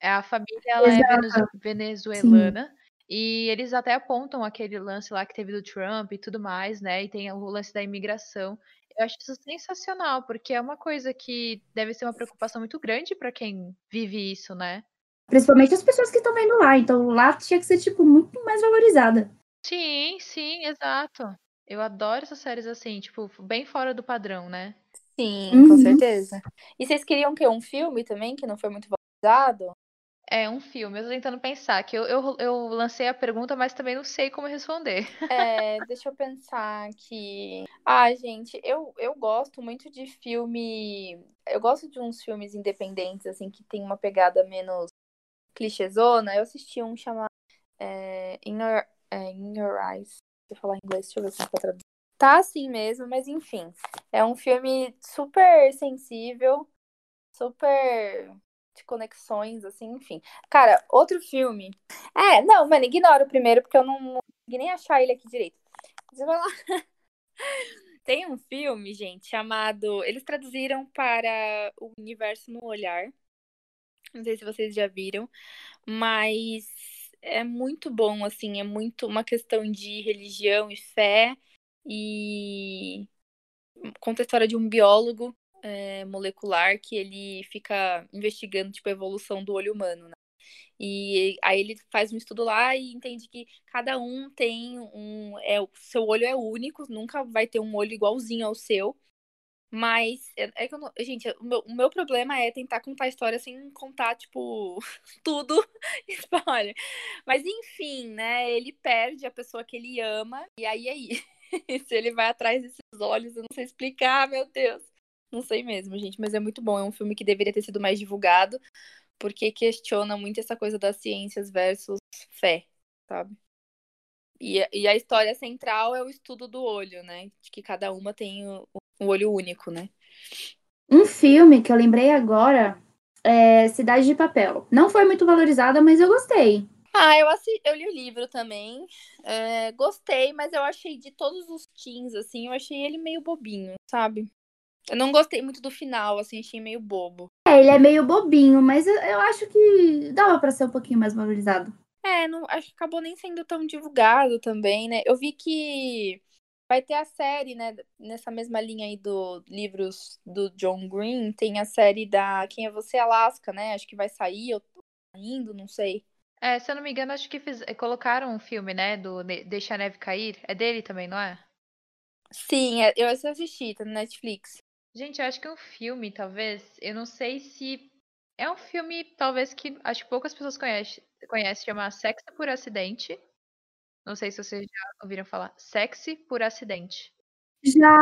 É, A família ela é venezu- venezuelana. E eles até apontam aquele lance lá que teve do Trump e tudo mais, né? E tem o lance da imigração. Eu acho isso sensacional, porque é uma coisa que deve ser uma preocupação muito grande para quem vive isso, né? Principalmente as pessoas que estão vendo lá. Então, lá tinha que ser, tipo, muito mais valorizada. Sim, sim, exato. Eu adoro essas séries assim, tipo, bem fora do padrão, né? Sim, Uhum. com certeza. E vocês queriam que um filme também, que não foi muito valorizado? É um filme, eu tô tentando pensar, que eu, eu, eu lancei a pergunta, mas também não sei como responder. É, deixa eu pensar aqui. Ah, gente, eu, eu gosto muito de filme. Eu gosto de uns filmes independentes, assim, que tem uma pegada menos clichêzona. Eu assisti um chamado é, In, Your, é, In Your Eyes. Deixa eu falar em inglês, deixa eu ver se tá traduzido. Tá assim mesmo, mas enfim. É um filme super sensível, super de conexões, assim, enfim. Cara, outro filme. É, não, mano, ignora o primeiro, porque eu não, não consegui nem achar ele aqui direito. Você vai lá. Tem um filme, gente, chamado. Eles traduziram para O Universo no Olhar. Não sei se vocês já viram, mas é muito bom, assim, é muito uma questão de religião e fé. E conta a história de um biólogo é, molecular que ele fica investigando, tipo, a evolução do olho humano, né? E aí ele faz um estudo lá e entende que cada um tem um. É, o seu olho é único, nunca vai ter um olho igualzinho ao seu. Mas é, é que eu não, gente, o meu, o meu problema é tentar contar a história sem contar, tipo, tudo spoiler. Mas enfim, né? Ele perde a pessoa que ele ama, e aí aí. Se ele vai atrás desses olhos, eu não sei explicar, meu Deus. Não sei mesmo, gente, mas é muito bom. É um filme que deveria ter sido mais divulgado, porque questiona muito essa coisa das ciências versus fé, sabe? E, e a história central é o estudo do olho, né? De que cada uma tem o, o olho único, né? Um filme que eu lembrei agora é Cidade de Papel. Não foi muito valorizada, mas eu gostei. Ah, eu, assi... eu li o livro também. É, gostei, mas eu achei de todos os teens, assim, eu achei ele meio bobinho, sabe? Eu não gostei muito do final, assim, achei meio bobo. É, ele é meio bobinho, mas eu, eu acho que dava para ser um pouquinho mais valorizado. É, não, acho que acabou nem sendo tão divulgado também, né? Eu vi que vai ter a série, né? Nessa mesma linha aí do livros do John Green, tem a série da Quem é Você, Alaska, né? Acho que vai sair, eu tô indo, não sei. É, se eu não me engano, acho que fiz... colocaram um filme, né? Do Deixa a Neve Cair. É dele também, não é? Sim, é, eu assisti, tá no Netflix. Gente, eu acho que é um filme, talvez. Eu não sei se. É um filme, talvez, que acho que poucas pessoas conhecem. Conhece, chama Sexy por Acidente. Não sei se vocês já ouviram falar. Sexy por Acidente. Já!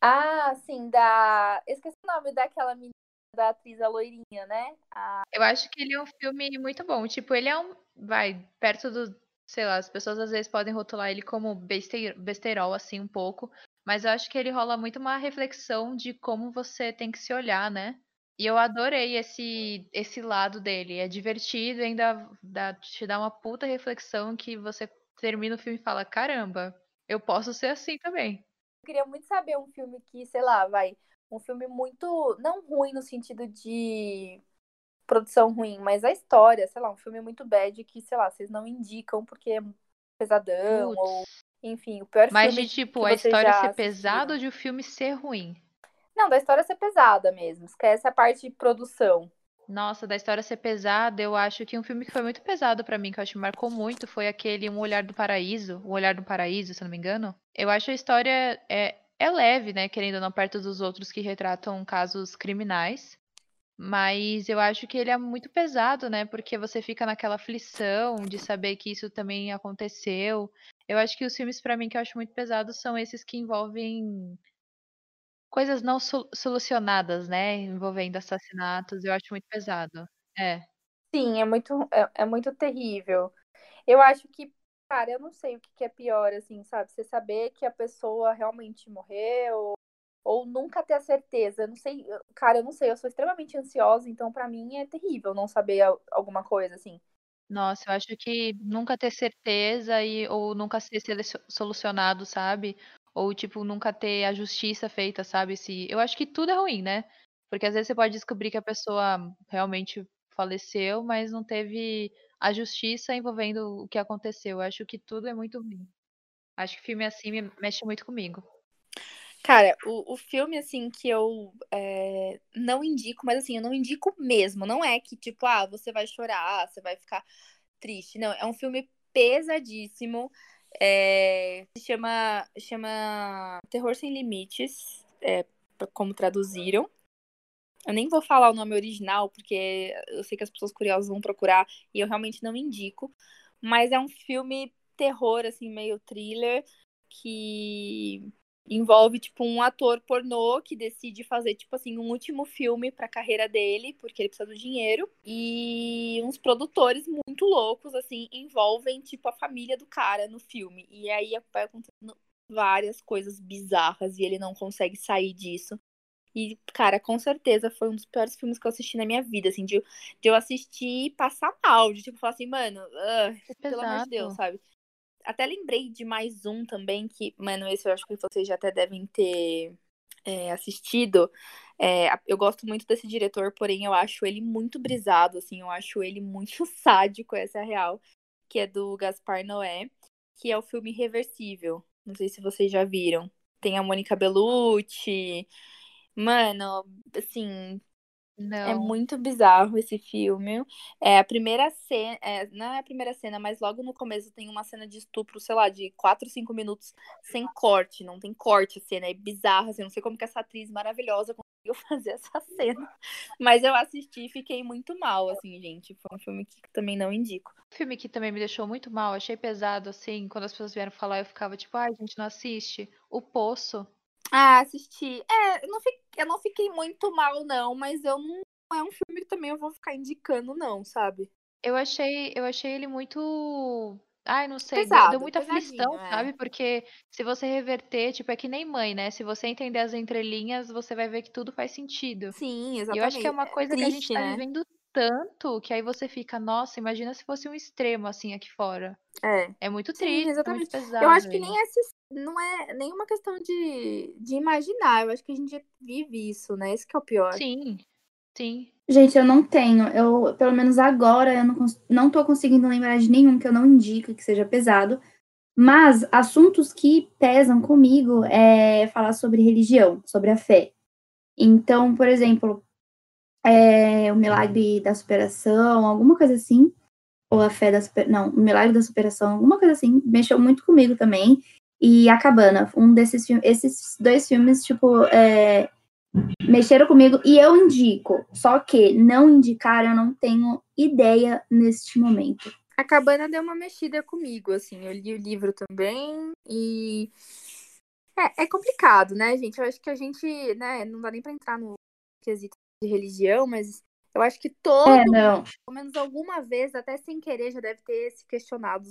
Ah, sim, da. Esqueci o nome daquela menina da atriz a loirinha, né? A... Eu acho que ele é um filme muito bom. Tipo, ele é um. Vai, perto do. Sei lá, as pessoas às vezes podem rotular ele como besterol, assim, um pouco. Mas eu acho que ele rola muito uma reflexão de como você tem que se olhar, né? E eu adorei esse, esse lado dele. É divertido e ainda dá, te dá uma puta reflexão que você termina o filme e fala: caramba, eu posso ser assim também. Eu queria muito saber um filme que, sei lá, vai. Um filme muito. Não ruim no sentido de produção ruim, mas a história, sei lá, um filme muito bad que, sei lá, vocês não indicam porque é pesadão Putz. ou enfim, o pior Mas filme. Mas de tipo, a história ser pesada ou de o filme ser ruim? Não, da história ser pesada mesmo. Esquece a parte de produção. Nossa, da história ser pesada, eu acho que um filme que foi muito pesado para mim, que eu acho que marcou muito, foi aquele Um Olhar do Paraíso. O Olhar do Paraíso, se não me engano. Eu acho a história é, é leve, né? Querendo ou não, perto dos outros que retratam casos criminais. Mas eu acho que ele é muito pesado, né? Porque você fica naquela aflição de saber que isso também aconteceu. Eu acho que os filmes, para mim, que eu acho muito pesados são esses que envolvem coisas não solucionadas, né? Envolvendo assassinatos. Eu acho muito pesado. É. Sim, é muito, é, é muito terrível. Eu acho que, cara, eu não sei o que, que é pior, assim, sabe? Você saber que a pessoa realmente morreu ou nunca ter a certeza. Eu não sei, cara, eu não sei, eu sou extremamente ansiosa, então para mim é terrível não saber alguma coisa assim. Nossa, eu acho que nunca ter certeza e ou nunca ser solucionado, sabe? Ou tipo nunca ter a justiça feita, sabe? Se eu acho que tudo é ruim, né? Porque às vezes você pode descobrir que a pessoa realmente faleceu, mas não teve a justiça envolvendo o que aconteceu. Eu acho que tudo é muito ruim. Acho que filme assim mexe muito comigo. Cara, o, o filme, assim, que eu é, não indico, mas assim, eu não indico mesmo. Não é que, tipo, ah, você vai chorar, você vai ficar triste. Não, é um filme pesadíssimo. É, se chama, chama Terror Sem Limites, é, como traduziram. Eu nem vou falar o nome original, porque eu sei que as pessoas curiosas vão procurar e eu realmente não indico. Mas é um filme terror, assim, meio thriller, que envolve tipo um ator pornô que decide fazer tipo assim um último filme para a carreira dele, porque ele precisa do dinheiro, e uns produtores muito loucos assim envolvem tipo a família do cara no filme. E aí vai acontecendo várias coisas bizarras e ele não consegue sair disso. E, cara, com certeza foi um dos piores filmes que eu assisti na minha vida, assim, de, de eu assistir e passar mal, de tipo, falar assim, mano, uh, pelo amor de Deus, sabe? Até lembrei de mais um também, que, mano, esse eu acho que vocês já até devem ter é, assistido. É, eu gosto muito desse diretor, porém eu acho ele muito brisado, assim, eu acho ele muito sádico, essa é a real, que é do Gaspar Noé, que é o filme Reversível. Não sei se vocês já viram. Tem a Mônica Bellucci. Mano, assim, Não. É muito bizarro esse filme. É a primeira cena, é, não é a primeira cena, mas logo no começo tem uma cena de estupro, sei lá, de 4, 5 minutos sem corte, não tem corte a cena, é bizarro, assim, não sei como que essa atriz maravilhosa conseguiu fazer essa cena. Mas eu assisti e fiquei muito mal, assim, gente. Foi um filme que também não indico. Um filme que também me deixou muito mal, achei pesado, assim, quando as pessoas vieram falar, eu ficava tipo, ai, gente, não assiste. O Poço. Ah, assisti. É, não, fiquei, eu não fiquei muito mal, não, mas eu não. É um filme que também eu vou ficar indicando, não, sabe? Eu achei, eu achei ele muito. Ai, não sei, deu, Pesado, deu muita aflição, é. sabe? Porque se você reverter, tipo, é que nem mãe, né? Se você entender as entrelinhas, você vai ver que tudo faz sentido. Sim, E exatamente. eu acho que é uma coisa que a gente triste, tá né? vivendo tanto que aí você fica, nossa, imagina se fosse um extremo assim aqui fora. É. É muito Sim, triste, é muito exatamente. pesado. Eu acho que nem esse, não é nenhuma questão de, de imaginar. Eu acho que a gente vive isso, né? Esse que é o pior. Sim, sim. Gente, eu não tenho. Eu, pelo menos agora, eu não, não tô conseguindo lembrar de nenhum que eu não indique que seja pesado. Mas assuntos que pesam comigo é falar sobre religião, sobre a fé. Então, por exemplo, é, o milagre da superação, alguma coisa assim. Ou a fé da superação. Não, o milagre da superação, alguma coisa assim. Mexeu muito comigo também. E a Cabana, um desses filmes. Esses dois filmes, tipo, é, mexeram comigo e eu indico. Só que não indicar eu não tenho ideia neste momento. A cabana deu uma mexida comigo, assim. Eu li o livro também e. É, é complicado, né, gente? Eu acho que a gente, né, não dá nem pra entrar no quesito de religião, mas eu acho que todo É, não. pelo menos alguma vez, até sem querer, já deve ter se questionado.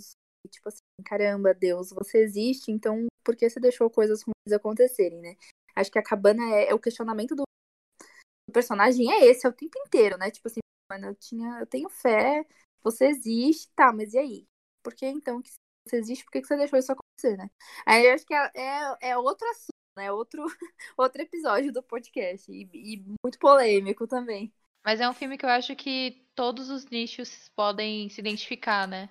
Tipo assim, caramba, Deus, você existe, então por que você deixou coisas ruins acontecerem, né? Acho que a cabana é, é o questionamento do, do personagem, é esse, é o tempo inteiro, né? Tipo assim, mano, eu tinha, eu tenho fé, você existe, tá, mas e aí? Por que então que você existe, por que que você deixou isso acontecer, né? Aí eu acho que é, é, é outro assunto, né? Outro, outro episódio do podcast. E, e muito polêmico também. Mas é um filme que eu acho que todos os nichos podem se identificar, né?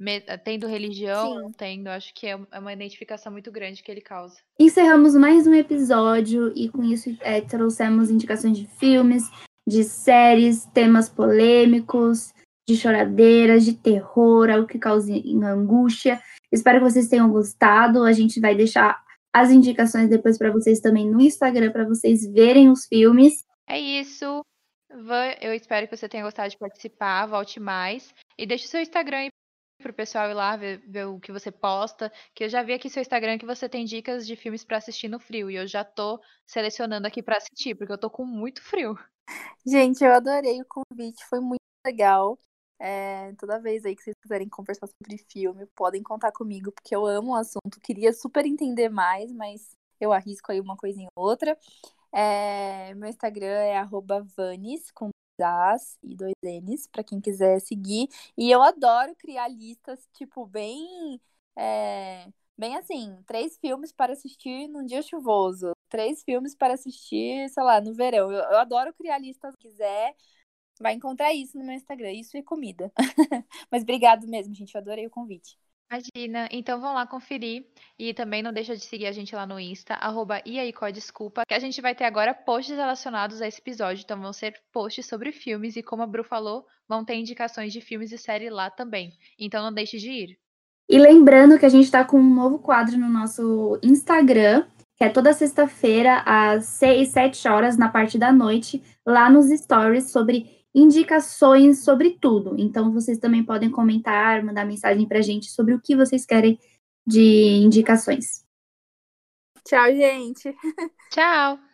Me- Tendo religião, Sim. tendo, acho que é é uma identificação muito grande que ele causa. Encerramos mais um episódio e com isso é, trouxemos indicações de filmes, de séries, temas polêmicos, de choradeiras, de terror, algo que cause angústia. Espero que vocês tenham gostado. A gente vai deixar as indicações depois para vocês também no Instagram para vocês verem os filmes. É isso. Van, eu espero que você tenha gostado de participar. Volte mais. E deixe o seu Instagram aí pro pessoal ir lá ver, ver o que você posta. Que eu já vi aqui seu Instagram que você tem dicas de filmes pra assistir no frio. E eu já tô selecionando aqui pra assistir, porque eu tô com muito frio. Gente, eu adorei o convite, foi muito legal. É, toda vez aí que vocês quiserem conversar sobre filme, podem contar comigo, porque eu amo o assunto. Queria super entender mais, mas eu arrisco aí uma coisinha ou outra. É, meu Instagram é vanes, com dois As e dois N's, pra quem quiser seguir. E eu adoro criar listas, tipo, bem... é, bem assim, três filmes para assistir num dia chuvoso. Três filmes para assistir, sei lá, no verão. Eu, eu adoro criar listas. Se quiser, vai encontrar isso no meu Instagram. Isso e comida. Mas obrigado mesmo, gente. Eu adorei o convite. Imagina. Então vão lá conferir. E também não deixa de seguir a gente lá no Insta, arroba e desculpa, que a gente vai ter agora posts relacionados a esse episódio. Então vão ser posts sobre filmes e como a Bru falou, vão ter indicações de filmes e série lá também. Então não deixe de ir. E lembrando que a gente está com um novo quadro no nosso Instagram, que é toda sexta-feira, às 6, 7 horas, na parte da noite, lá nos stories, sobre indicações sobre tudo. Então, vocês também podem comentar, mandar mensagem pra gente sobre o que vocês querem de indicações. Tchau, gente. Tchau!